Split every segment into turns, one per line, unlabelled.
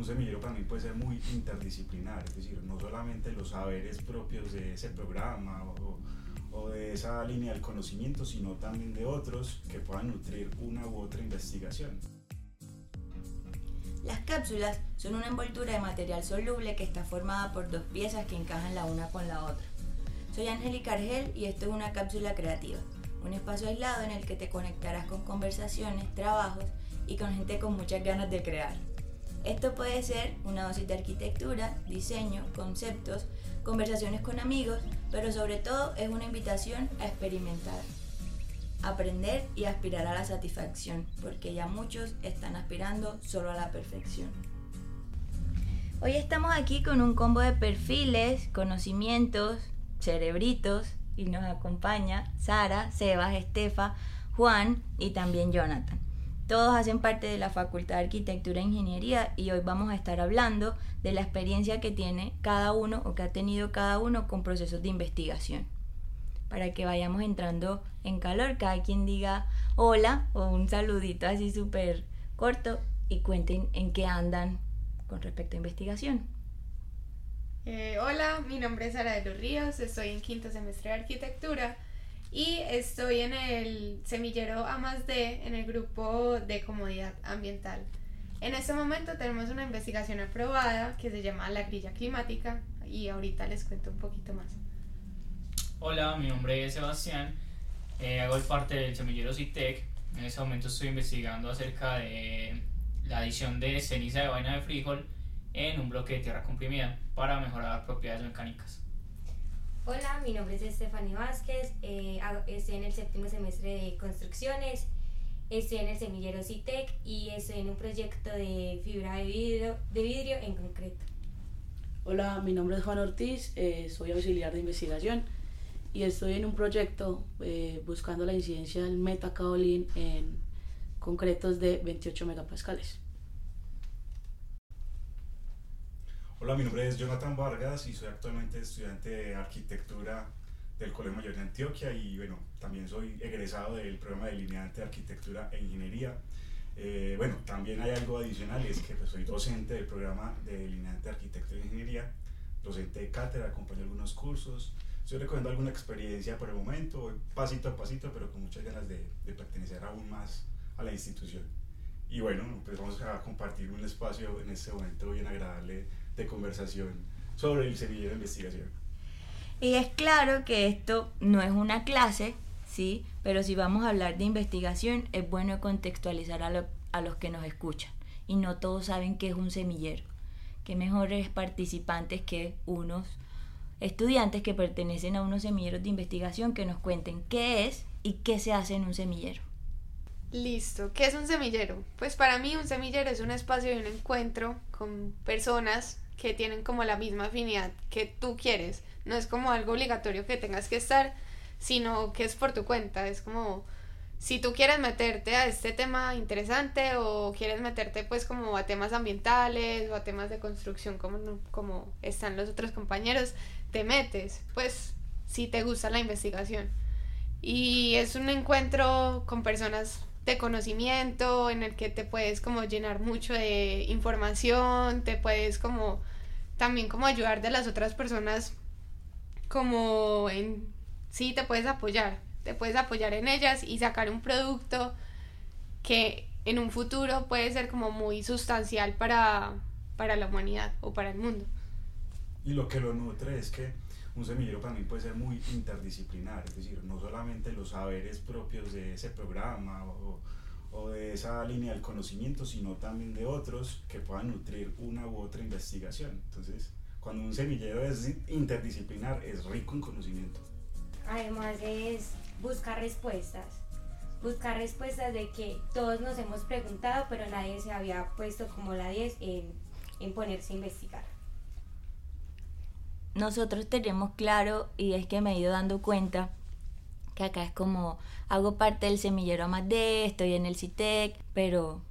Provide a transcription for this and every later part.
un semillero para mí puede ser muy interdisciplinar, es decir, no solamente los saberes propios de ese programa o, de esa línea del conocimiento, sino también de otros que puedan nutrir una u otra investigación.
Las cápsulas son una envoltura de material soluble que está formada por dos piezas que encajan la una con la otra. Soy Angélica Argel y esto es una cápsula creativa, un espacio aislado en el que te conectarás con conversaciones, trabajos y con gente con muchas ganas de crear. Esto puede ser una dosis de arquitectura, diseño, conceptos, conversaciones con amigos, pero sobre todo es una invitación a experimentar, aprender y aspirar a la satisfacción, porque ya muchos están aspirando solo a la perfección. Hoy estamos aquí con un combo de perfiles, conocimientos, cerebritos y nos acompaña Sara, Sebas, Estefa, Juan y también Jonathan. Todos hacen parte de la Facultad de Arquitectura e Ingeniería y hoy vamos a estar hablando de la experiencia que tiene cada uno o que ha tenido cada uno con procesos de investigación. Para que vayamos entrando en calor, cada quien diga hola o un saludito así súper corto y cuenten en qué andan con respecto a investigación.
Eh, hola, mi nombre es Sara de los Ríos, estoy en quinto semestre de arquitectura y estoy en el semillero A más D en el grupo de comodidad ambiental. En este momento tenemos una investigación aprobada que se llama la grilla climática y ahorita les cuento un poquito más.
Hola, mi nombre es Sebastián, eh, hago parte del semillero CITEC. En este momento estoy investigando acerca de la adición de ceniza de vaina de frijol en un bloque de tierra comprimida para mejorar propiedades mecánicas.
Hola, mi nombre es Estefany Vázquez, eh, estoy en el séptimo semestre de construcciones, estoy en el semillero CITEC y estoy en un proyecto de fibra de vidrio, de vidrio en concreto.
Hola, mi nombre es Juan Ortiz, eh, soy auxiliar de investigación y estoy en un proyecto eh, buscando la incidencia del metacaolín en concretos de 28 megapascales.
Hola, mi nombre es Jonathan Vargas y soy actualmente estudiante de arquitectura del Colegio Mayor de Antioquia y bueno, también soy egresado del programa de delineante de arquitectura e ingeniería. Eh, bueno, también hay algo adicional y es que pues, soy docente del programa de delineante de arquitectura e ingeniería, docente de cátedra, acompaño algunos cursos, estoy recogiendo alguna experiencia por el momento, pasito a pasito, pero con muchas ganas de, de pertenecer aún más a la institución. Y bueno, pues vamos a compartir un espacio en este momento bien agradable de conversación sobre el semillero de investigación.
Y es claro que esto no es una clase, ¿sí? Pero si vamos a hablar de investigación, es bueno contextualizar a, a los que nos escuchan. Y no todos saben qué es un semillero. Qué mejores participantes que unos estudiantes que pertenecen a unos semilleros de investigación que nos cuenten qué es y qué se hace en un semillero.
Listo, ¿qué es un semillero? Pues para mí un semillero es un espacio de un encuentro con personas que tienen como la misma afinidad que tú quieres. No es como algo obligatorio que tengas que estar, sino que es por tu cuenta. Es como si tú quieres meterte a este tema interesante o quieres meterte pues como a temas ambientales o a temas de construcción como, como están los otros compañeros, te metes, pues si te gusta la investigación. Y es un encuentro con personas de conocimiento en el que te puedes como llenar mucho de información, te puedes como también como ayudar de las otras personas como en sí te puedes apoyar, te puedes apoyar en ellas y sacar un producto que en un futuro puede ser como muy sustancial para, para la humanidad o para el mundo.
Y lo que lo nutre es que un semillero para mí puede ser muy interdisciplinar, es decir, no solamente los saberes propios de ese programa o, o de esa línea del conocimiento, sino también de otros que puedan nutrir una u otra investigación. Entonces, cuando un semillero es interdisciplinar, es rico en conocimiento.
Además es buscar respuestas, buscar respuestas de que todos nos hemos preguntado, pero nadie se había puesto como la 10 en, en ponerse a investigar.
Nosotros tenemos claro, y es que me he ido dando cuenta, que acá es como hago parte del semillero Amade, estoy en el CITEC, pero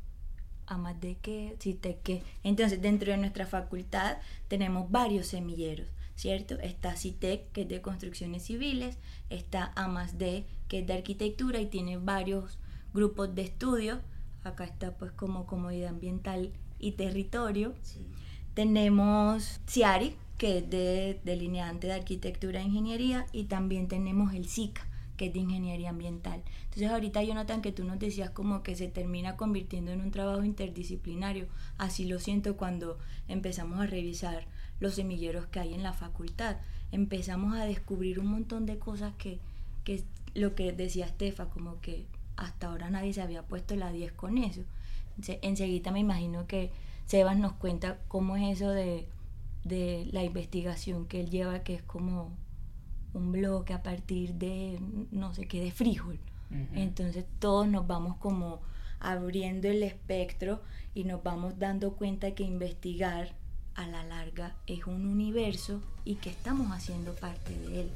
Amade qué, CITEC qué. Entonces, dentro de nuestra facultad tenemos varios semilleros, ¿cierto? Está CITEC, que es de construcciones civiles, está AMASD, que es de arquitectura y tiene varios grupos de estudio. Acá está pues como comodidad ambiental y territorio.
Sí.
Tenemos CIARI, que es de delineante de arquitectura e ingeniería, y también tenemos el SICA, que es de ingeniería ambiental. Entonces ahorita Jonathan, que tú nos decías como que se termina convirtiendo en un trabajo interdisciplinario, así lo siento cuando empezamos a revisar los semilleros que hay en la facultad. Empezamos a descubrir un montón de cosas que, que lo que decía Estefa, como que hasta ahora nadie se había puesto la 10 con eso. Ense- Enseguida me imagino que Sebas nos cuenta cómo es eso de, de la investigación que él lleva, que es como un bloque a partir de no sé qué, de frijol. Entonces todos nos vamos como abriendo el espectro y nos vamos dando cuenta que investigar a la larga es un universo y que estamos haciendo parte de él.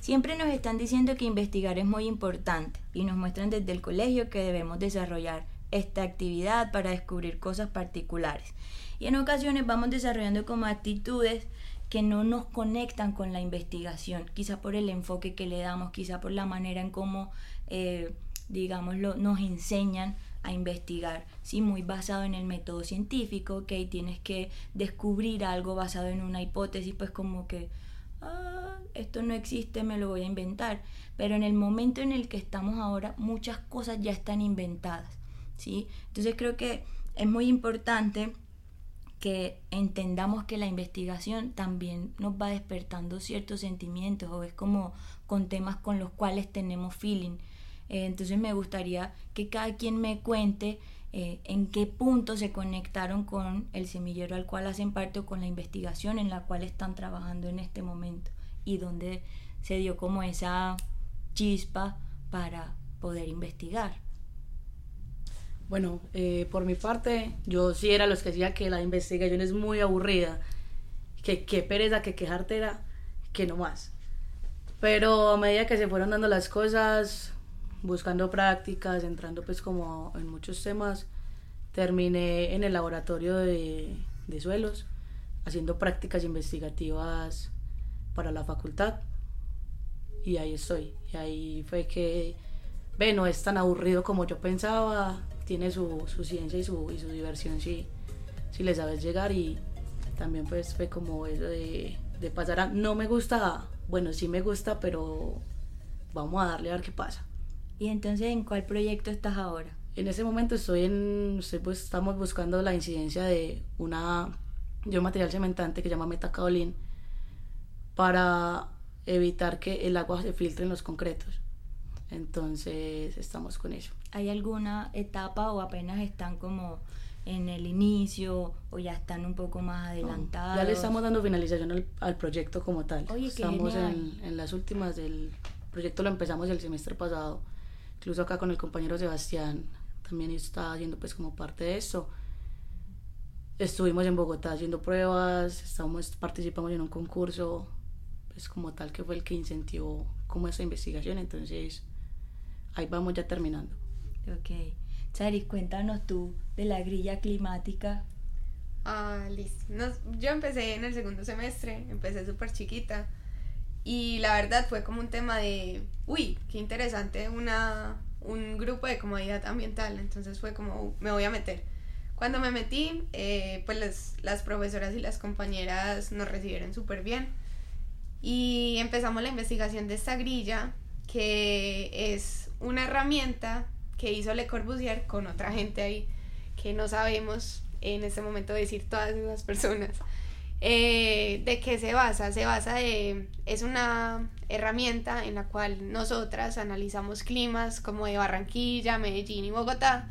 Siempre nos están diciendo que investigar es muy importante y nos muestran desde el colegio que debemos desarrollar esta actividad para descubrir cosas particulares. Y en ocasiones vamos desarrollando como actitudes que no nos conectan con la investigación, quizá por el enfoque que le damos, quizá por la manera en cómo, eh, digámoslo, nos enseñan a investigar, sí, muy basado en el método científico, ok, tienes que descubrir algo basado en una hipótesis, pues como que, ah, esto no existe, me lo voy a inventar, pero en el momento en el que estamos ahora, muchas cosas ya están inventadas, sí, entonces creo que es muy importante que entendamos que la investigación también nos va despertando ciertos sentimientos o es como con temas con los cuales tenemos feeling. Eh, entonces me gustaría que cada quien me cuente eh, en qué punto se conectaron con el semillero al cual hacen parte o con la investigación en la cual están trabajando en este momento y dónde se dio como esa chispa para poder investigar.
Bueno, eh, por mi parte, yo sí era los que decía que la investigación es muy aburrida, que qué pereza, que qué jartera, que no más. Pero a medida que se fueron dando las cosas, buscando prácticas, entrando pues como en muchos temas, terminé en el laboratorio de, de suelos, haciendo prácticas investigativas para la facultad. Y ahí estoy. Y ahí fue que, ve, es tan aburrido como yo pensaba, tiene su, su ciencia y su, y su diversión si, si le sabes llegar y también pues fue como eso de, de pasar a no me gusta, bueno sí me gusta pero vamos a darle a ver qué pasa.
Y entonces, ¿en cuál proyecto estás ahora?
En ese momento estoy en, estoy, pues, estamos buscando la incidencia de una de un material cementante que se llama metacaolín para evitar que el agua se filtre en los concretos. Entonces estamos con eso.
¿Hay alguna etapa o apenas están como en el inicio o ya están un poco más adelantados?
Ya le estamos dando finalización al, al proyecto como tal.
Oye, qué
estamos en, en las últimas del proyecto, lo empezamos el semestre pasado. Incluso acá con el compañero Sebastián también está haciendo pues como parte de eso. Estuvimos en Bogotá haciendo pruebas, estamos, participamos en un concurso, pues como tal que fue el que incentivó como esa investigación, entonces ahí vamos ya terminando.
Ok. Charis, cuéntanos tú de la grilla climática.
Ah, listo. Nos- yo empecé en el segundo semestre, empecé súper chiquita. Y la verdad fue como un tema de, uy, qué interesante, una, un grupo de comodidad ambiental. Entonces fue como, "Uh, me voy a meter. Cuando me metí, eh, pues las, las profesoras y las compañeras nos recibieron súper bien. Y empezamos la investigación de esta grilla, que es una herramienta que hizo Le Corbusier con otra gente ahí, que no sabemos en este momento decir todas esas personas. Eh, ¿De qué se basa? Se basa de, es una herramienta en la cual nosotras analizamos climas como de Barranquilla, Medellín y Bogotá,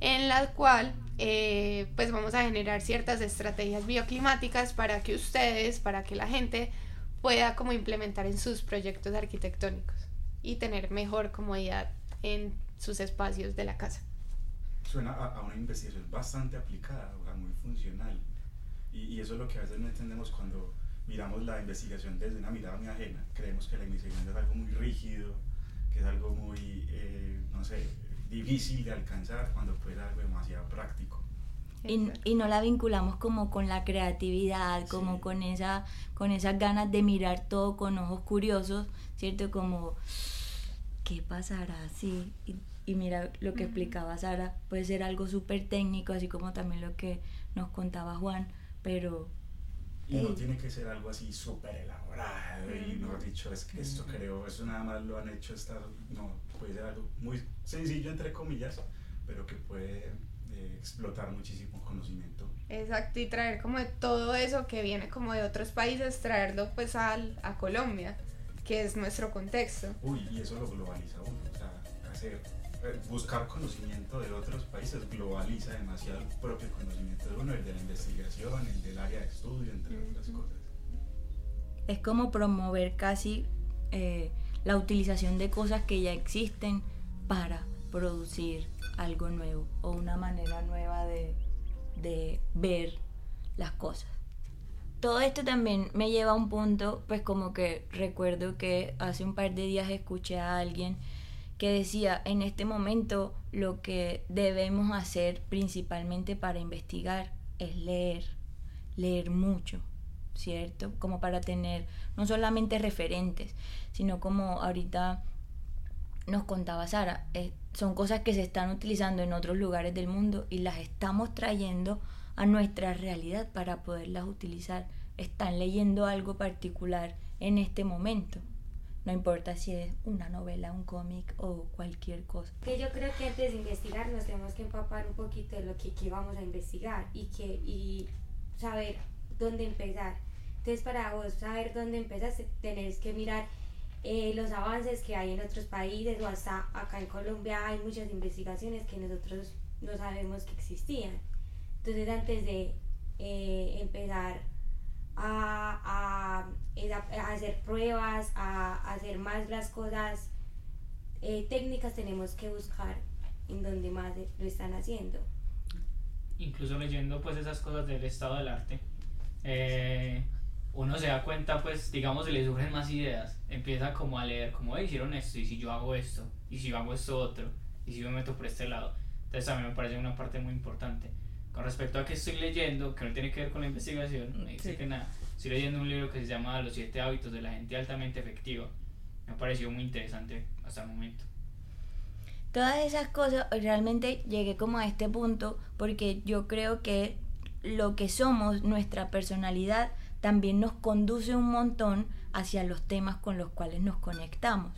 en la cual eh, pues vamos a generar ciertas estrategias bioclimáticas para que ustedes, para que la gente pueda como implementar en sus proyectos arquitectónicos y tener mejor comodidad en sus espacios de la casa.
Suena a, a una investigación bastante aplicada, o sea, muy funcional. Y, y eso es lo que a veces no entendemos cuando miramos la investigación desde una mirada muy ajena. Creemos que la investigación es algo muy rígido, que es algo muy, eh, no sé, difícil de alcanzar, cuando puede ser algo demasiado práctico.
Y, y no la vinculamos como con la creatividad, como
Sí.
con esa con esas ganas de mirar todo con ojos curiosos, ¿cierto? Como ¿qué pasará si y y mira lo que explicaba Sara, puede ser algo súper técnico, así como también lo que nos contaba Juan, pero...
Y no tiene que ser algo así súper elaborado y no dicho, es que esto creo, eso nada más lo han hecho, esta, no, puede ser algo muy sencillo entre comillas, pero que puede eh, explotar muchísimo conocimiento.
Exacto, y traer como de todo eso que viene como de otros países, traerlo pues al, a Colombia, que es nuestro contexto.
Uy, y eso lo globaliza uno, o sea, hacer eh, buscar conocimiento de otros países globaliza demasiado el propio conocimiento de uno, el de la investigación, el del área de estudio, entre otras cosas.
Es como promover casi eh, la utilización de cosas que ya existen para producir algo nuevo o una manera nueva de, de ver las cosas. Todo esto también me lleva a un punto, pues como que recuerdo que hace un par de días escuché a alguien que decía, en este momento lo que debemos hacer principalmente para investigar es leer, leer mucho, ¿cierto? Como para tener no solamente referentes, sino como ahorita nos contaba Sara, son cosas que se están utilizando en otros lugares del mundo y las estamos trayendo a nuestra realidad para poderlas utilizar. Están leyendo algo particular en este momento. No importa si es una novela, un cómic o cualquier cosa.
Que yo creo que antes de investigar nos tenemos que empapar un poquito de lo que, que vamos a investigar y, que, y saber dónde empezar. Entonces para vos saber dónde empezar tenés que mirar eh, los avances que hay en otros países o hasta acá en Colombia hay muchas investigaciones que nosotros no sabemos que existían. Entonces antes de eh, empezar a, a, hacer pruebas, a, hacer más las cosas eh, técnicas, tenemos que buscar en donde más lo están haciendo.
Incluso leyendo pues esas cosas del estado del arte, eh, uno se da cuenta pues digamos se le surgen más ideas, empieza como a leer como hicieron esto y si yo hago esto y si yo hago esto otro y si me meto por este lado. Entonces a mí me parece una parte muy importante. Con respecto a que estoy leyendo, que no tiene que ver con la investigación, me dice que nada. Estoy leyendo un libro que se llama Los siete hábitos de la gente altamente efectiva. Me ha parecido muy interesante hasta el momento.
Todas esas cosas, realmente llegué como a este punto porque yo creo que lo que somos, nuestra personalidad, también nos conduce un montón hacia los temas con los cuales nos conectamos.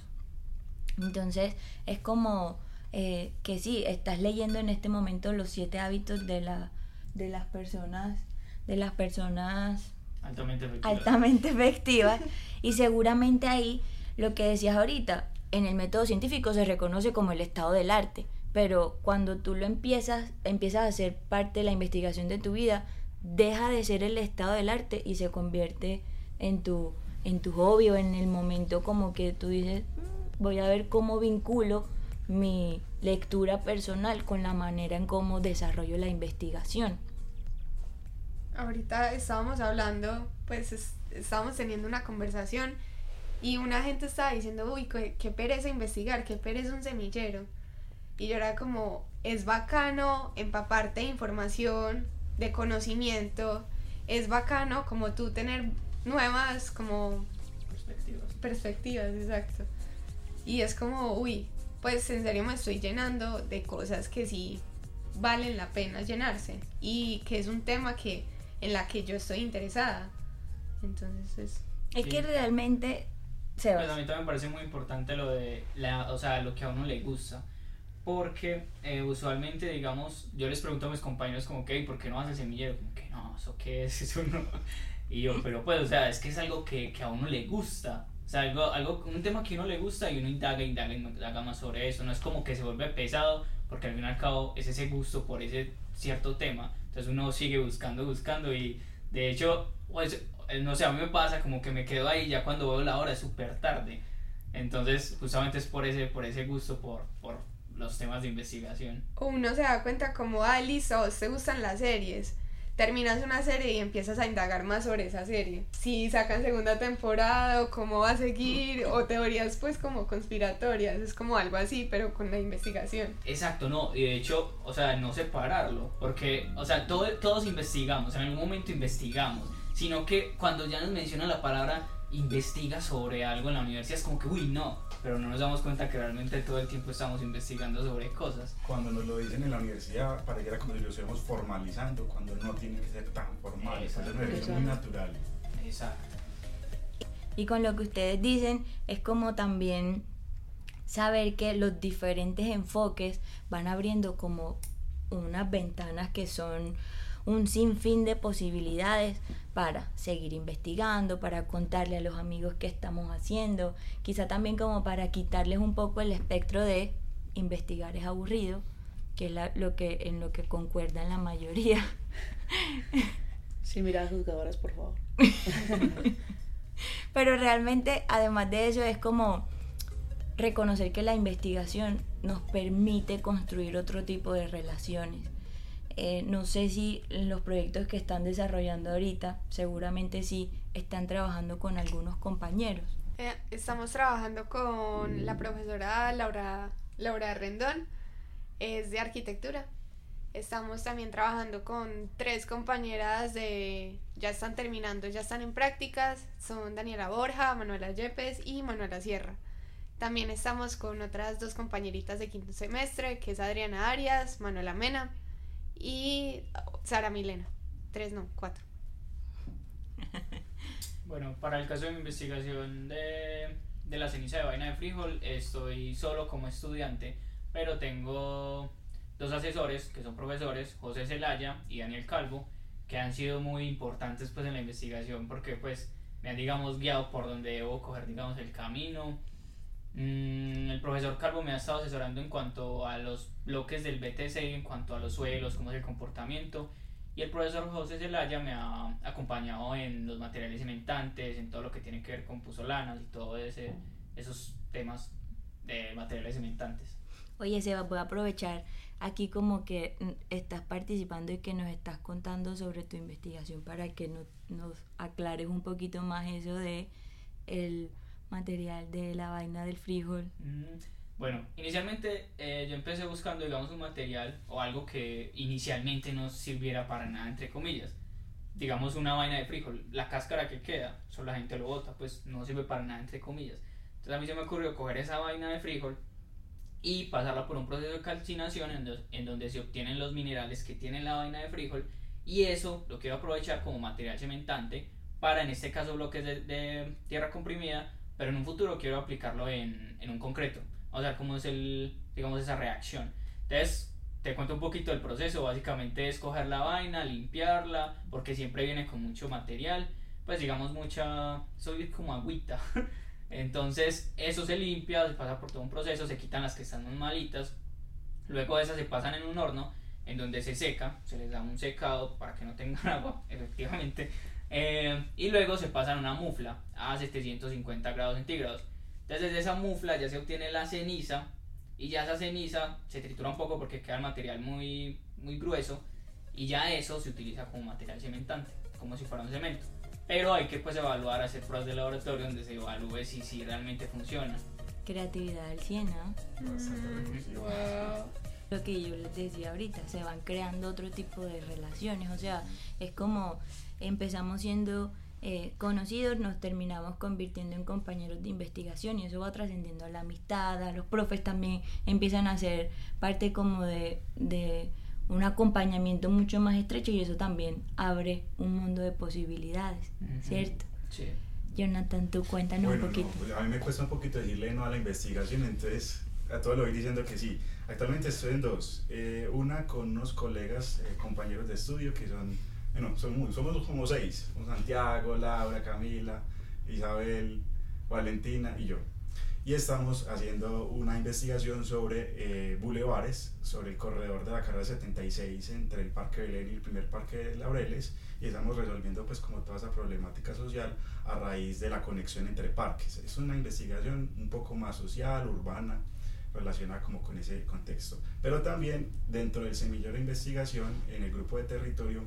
Entonces es como eh, que sí, estás leyendo en este momento los siete hábitos de, la, de las personas, de las personas
altamente efectivas.
altamente efectivas y seguramente ahí lo que decías ahorita, en el método científico se reconoce como el estado del arte, pero cuando tú lo empiezas, empiezas a hacer parte de la investigación de tu vida, deja de ser el estado del arte y se convierte en tu, en tu hobby o en el momento como que tú dices, mm, voy a ver cómo vinculo mi lectura personal con la manera en cómo desarrollo la investigación.
Ahorita estábamos hablando, pues estábamos teniendo una conversación y una gente estaba diciendo, uy, qué, pereza investigar, qué pereza un semillero. Y yo era como, es bacano empaparte de información, de conocimiento, es bacano como tú tener nuevas como
perspectivas.
Perspectivas, exacto. Y es como, uy, pues en serio me estoy llenando de cosas que sí valen la pena llenarse y que es un tema que en la que yo estoy interesada. Entonces es...
Es que realmente... Se
pues a mí también me parece muy importante lo de, la, o sea, lo que a uno le gusta. Porque eh, usualmente, digamos, yo les pregunto a mis compañeros como que, ¿por qué no haces semillero? Como que no, ¿eso qué es? Eso no. Y yo, pero pues, o sea, es que es algo que, que a uno le gusta. O sea, algo, algo, un tema que a uno le gusta y uno indaga, indaga, indaga más sobre eso. No es como que se vuelve pesado, porque al fin y al cabo es ese gusto por ese cierto tema. Entonces uno sigue buscando, buscando y de hecho, pues, eh, no sé, a mí me pasa como que me quedo ahí ya cuando veo la hora es súper tarde. Entonces, justamente es por ese, por ese gusto por, por los temas de investigación.
Uno se da cuenta como, ah, listo, te gustan las series terminas una serie y empiezas a indagar más sobre esa serie. Si sacan segunda temporada o cómo va a seguir o teorías pues como conspiratorias, es como algo así, pero con la investigación.
Exacto, no, y de hecho, o sea, no separarlo, porque, o sea, todo, todos investigamos, en algún momento investigamos, sino que cuando ya nos mencionan la palabra investiga sobre algo en la universidad es como que, uy, no, pero no nos damos cuenta que realmente todo el tiempo estamos investigando sobre cosas.
Cuando nos lo dicen en la universidad, pareciera como si lo estuviéramos formalizando, cuando no tiene que ser tan formal, es muy natural.
Exacto.
Y con lo que ustedes dicen, es como también saber que los diferentes enfoques van abriendo como unas ventanas que son un sinfín de posibilidades para seguir investigando, para contarle a los amigos qué estamos haciendo, quizá también como para quitarles un poco el espectro de investigar es aburrido, que es lo que en lo que concuerdan la mayoría.
Sí, mira, juzgadoras, por favor.
Pero realmente, además de eso, es como reconocer que la investigación nos permite construir otro tipo de relaciones. Eh, no sé si los proyectos que están desarrollando ahorita, seguramente sí, están trabajando con algunos compañeros.
Eh, estamos trabajando con la profesora Laura, Laura Rendón, es de arquitectura. Estamos también trabajando con tres compañeras de, ya están terminando, ya están en prácticas, son Daniela Borja, Manuela Yepes y Manuela Sierra. También estamos con otras dos compañeritas de quinto semestre, que es Adriana Arias, Manuela Mena y Sara Milena. Tres, no, cuatro.
Bueno, para el caso de mi investigación de, de la ceniza de vaina de frijol, estoy solo como estudiante, pero tengo dos asesores que son profesores, José Zelaya y Daniel Calvo, que han sido muy importantes pues en la investigación porque pues me han digamos guiado por donde debo coger digamos el camino. Mm, el profesor Calvo me ha estado asesorando en cuanto a los bloques del BTC, en cuanto a los suelos, cómo es el comportamiento. Y el profesor José Zelaya me ha acompañado en los materiales cementantes, en todo lo que tiene que ver con puzolanas y todos esos temas de materiales cementantes.
Oye, Seba, voy a aprovechar aquí como que mm, estás participando y que nos estás contando sobre tu investigación para que nos aclares un poquito más eso de el material de la vaina del frijol.
Mm, bueno, inicialmente eh, yo empecé buscando, digamos, un material o algo que inicialmente no sirviera para nada, entre comillas. Digamos, una vaina de frijol, la cáscara que queda, solo la gente lo bota, pues no sirve para nada, entre comillas. Entonces a mí se me ocurrió coger esa vaina de frijol y pasarla por un proceso de calcinación en, donde se obtienen los minerales que tiene la vaina de frijol y eso lo quiero aprovechar como material cementante para en este caso bloques de, de tierra comprimida pero en un futuro quiero aplicarlo en, en un concreto. O sea, cómo es el, digamos, esa reacción. Entonces, te cuento un poquito el proceso. Básicamente es coger la vaina, limpiarla, porque siempre viene con mucho material. Pues digamos, mucha. Soy como agüita. Entonces, eso se limpia, se pasa por todo un proceso, se quitan las que están muy malitas. Luego esas se pasan en un horno en donde se seca, se les da un secado para que no tengan agua, efectivamente. Eh, y luego se pasa a una mufla a 750 grados centígrados. Entonces desde esa mufla ya se obtiene la ceniza y ya esa ceniza se tritura un poco porque queda el material muy, muy grueso y ya eso se utiliza como material cementante, como si fuera un cemento. Pero hay que pues evaluar, hacer pruebas de laboratorio donde se evalúe si, si realmente funciona.
Creatividad del 100, ¿no? Lo que yo les decía ahorita, se van creando otro tipo de relaciones, o sea, es como empezamos siendo eh, conocidos, nos terminamos convirtiendo en compañeros de investigación y eso va trascendiendo a la amistad, a los profes también empiezan a ser parte como de, un acompañamiento mucho más estrecho y eso también abre un mundo de posibilidades, ¿cierto? Sí. Jonathan, tú cuéntanos un poquito.
Pues, a mí me cuesta un poquito decirle no a la investigación, entonces a todo lo voy diciendo que sí. Actualmente estoy en dos. Eh, una con unos colegas, eh, compañeros de estudio que son bueno, somos, somos como seis, Santiago, Laura, Camila, Isabel, Valentina y yo. Y estamos haciendo una investigación sobre eh, bulevares, sobre el corredor de la carrera 76 entre el Parque Belén y el primer Parque de Laureles, y estamos resolviendo pues como toda esa problemática social a raíz de la conexión entre parques. Es una investigación un poco más social, urbana, relacionada como con ese contexto. Pero también dentro del semillero de investigación, en el grupo de territorio,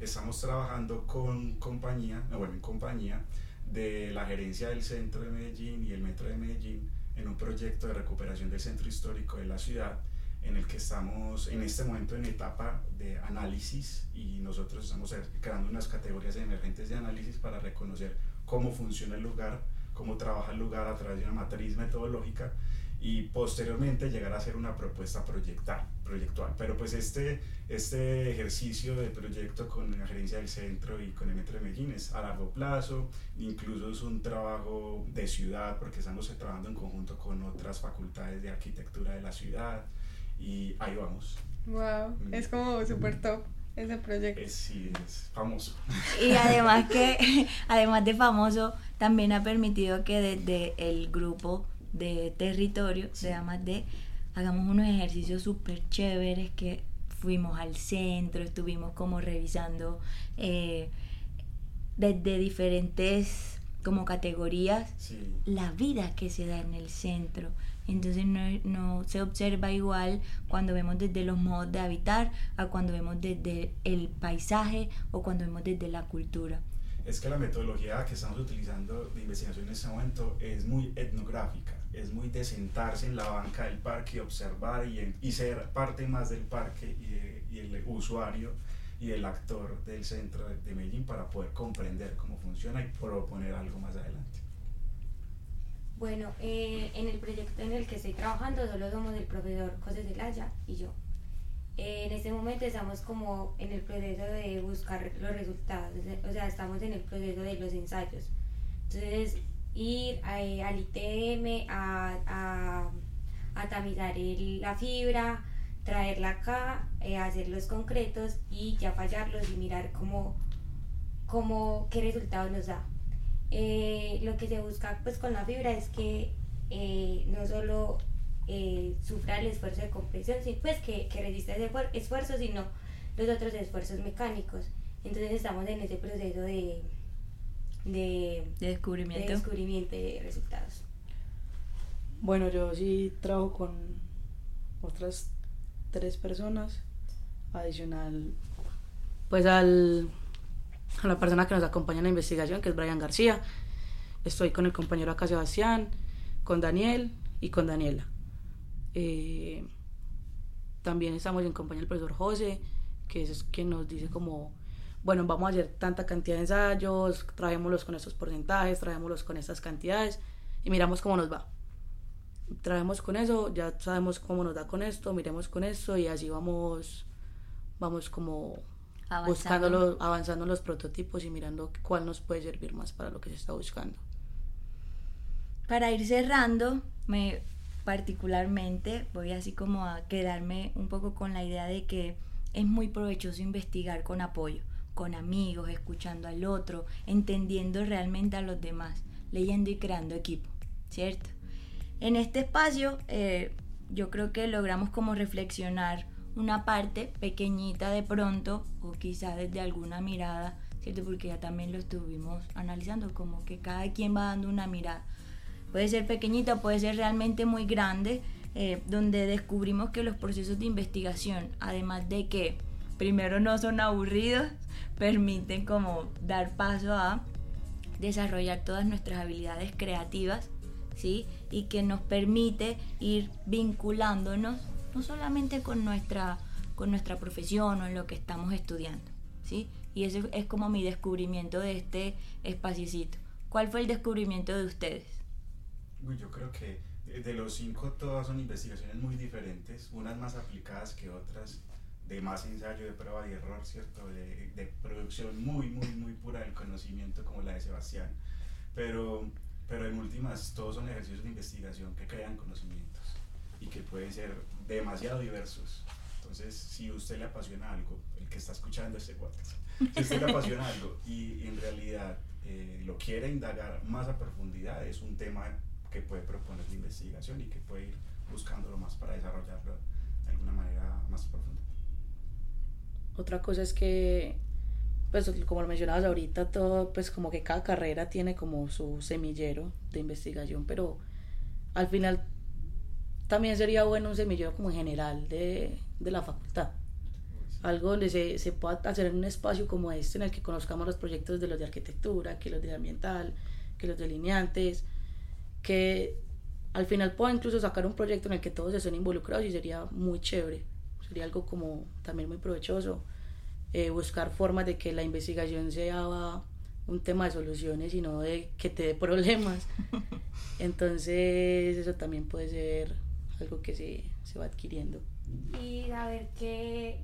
estamos trabajando con compañía, bueno, en compañía de la gerencia del centro de Medellín y el metro de Medellín en un proyecto de recuperación del centro histórico de la ciudad en el que estamos en este momento en etapa de análisis y nosotros estamos creando unas categorías emergentes de análisis para reconocer cómo funciona el lugar, cómo trabaja el lugar a través de una matriz metodológica y posteriormente llegar a hacer una propuesta proyectal, proyectual. Pero pues este, este ejercicio de proyecto con la gerencia del centro y con el Metro de Medellín es a largo plazo, incluso es un trabajo de ciudad porque estamos trabajando en conjunto con otras facultades de arquitectura de la ciudad y ahí vamos.
Wow, es como súper top ese proyecto.
Es, sí, es famoso.
Y además que, además de famoso, también ha permitido que desde el grupo de territorio, se llama de, hagamos unos ejercicios súper chéveres que fuimos al centro, estuvimos como revisando eh, desde diferentes como categorías la vida que se da en el centro. Entonces no, no, se observa igual cuando vemos desde los modos de habitar a cuando vemos desde el paisaje o cuando vemos desde la cultura.
Es que la metodología que estamos utilizando de investigación en este momento es muy etnográfica, es muy de sentarse en la banca del parque y observar y, ser parte más del parque y, y, el usuario y el actor del centro de Medellín para poder comprender cómo funciona y proponer algo más adelante.
Bueno, eh, en el proyecto en el que estoy trabajando solo somos el profesor José Zelaya y yo. Eh, en este momento estamos como en el proceso de buscar los resultados, o sea, estamos en el proceso de los ensayos. Entonces, ir eh, al ITM a, a, a tamizar la fibra, traerla acá, hacer los concretos y ya fallarlos y mirar cómo, cómo, qué resultados nos da. Eh, lo que se busca pues con la fibra es que eh, no solo eh, sufra el esfuerzo de compresión, pues que, que resista ese esfuerzo, sino los otros esfuerzos mecánicos. Entonces estamos en ese proceso de, de,
descubrimiento.
de descubrimiento de resultados.
Bueno, yo sí trabajo con otras tres personas, adicional pues al a la persona que nos acompaña en la investigación, que es Brian García. Estoy con el compañero acá Sebastián, con Daniel y con Daniela. Eh, también estamos en compañía del profesor José, que es quien nos dice como, bueno, vamos a hacer tanta cantidad de ensayos, traémoslos con estos porcentajes, traémoslos con estas cantidades y miramos cómo nos va. Traemos con eso, ya sabemos cómo nos da con esto, miremos con esto y así vamos, vamos como buscando avanzando los prototipos y mirando cuál nos puede servir más para lo que se está buscando.
Para ir cerrando, me particularmente voy así como a quedarme un poco con la idea de que es muy provechoso investigar con apoyo, con amigos, escuchando al otro, entendiendo realmente a los demás, leyendo y creando equipo, ¿cierto? En este espacio eh, yo creo que logramos como reflexionar una parte pequeñita de pronto o quizás desde alguna mirada, ¿cierto? Porque ya también lo estuvimos analizando, como que cada quien va dando una mirada. Puede ser pequeñita, puede ser realmente muy grande, eh, donde descubrimos que los procesos de investigación, además de que primero no son aburridos, permiten como dar paso a desarrollar todas nuestras habilidades creativas, ¿sí? Y que nos permite ir vinculándonos no solamente con nuestra, con nuestra profesión o en lo que estamos estudiando, ¿sí? Y ese es como mi descubrimiento de este espaciecito. ¿Cuál fue el descubrimiento de ustedes?
Yo creo que de los cinco todas son investigaciones muy diferentes, unas más aplicadas que otras, de más ensayo, de prueba y error, ¿cierto? De, de producción muy, muy, muy pura del conocimiento como la de Sebastián. Pero, pero en últimas, todos son ejercicios de investigación que crean conocimientos y que pueden ser demasiado diversos. Entonces, si usted le apasiona algo, el que está escuchando este podcast, si usted le apasiona algo y en realidad eh, lo quiere indagar más a profundidad, es un tema que puede proponer de investigación y que puede ir buscándolo más para desarrollarlo de alguna manera más profunda.
Otra cosa es que, pues como lo mencionabas ahorita, todo, pues como que cada carrera tiene como su semillero de investigación, pero al final también sería bueno un semillero como general de, de la facultad. Algo donde se, se, pueda hacer en un espacio como este, en el que conozcamos los proyectos de los de arquitectura, que los de ambiental, que los delineantes, que al final pueda incluso sacar un proyecto en el que todos estén involucrados y sería muy chévere. Sería algo como también muy provechoso. Eh, buscar formas de que la investigación sea un tema de soluciones, sino de que te dé problemas. Entonces eso también puede ser algo que se, se va adquiriendo.
Y saber que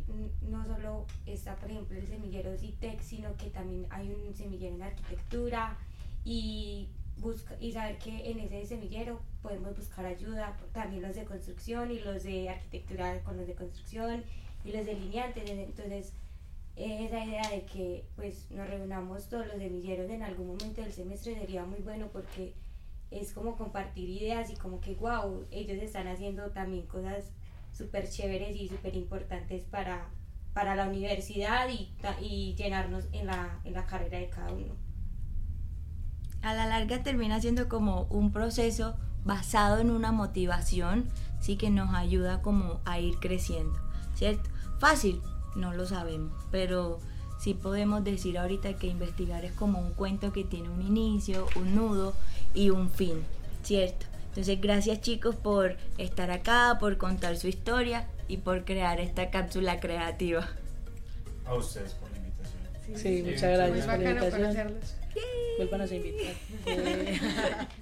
no solo está, por ejemplo, el semillero CITEC, sino que también hay un semillero en arquitectura y, busca, y saber que en ese semillero podemos buscar ayuda, también los de construcción y los de arquitectura con los de construcción y los delineantes. Entonces, esa idea de que pues nos reunamos todos los semilleros en algún momento del semestre sería muy bueno porque es como compartir ideas y como que wow, ellos están haciendo también cosas súper chéveres y súper importantes para, para la universidad y, y llenarnos en la, en la carrera de cada uno.
A la larga termina siendo como un proceso basado en una motivación, sí que nos ayuda como a ir creciendo, ¿cierto? Fácil, no lo sabemos, pero sí podemos decir ahorita que investigar es como un cuento que tiene un inicio, un nudo y un fin, ¿cierto? Entonces, gracias chicos por estar acá, por contar su historia y por crear esta cápsula creativa.
A ustedes por la invitación.
Sí, muchas gracias por la invitación. Vuelvan a invitar.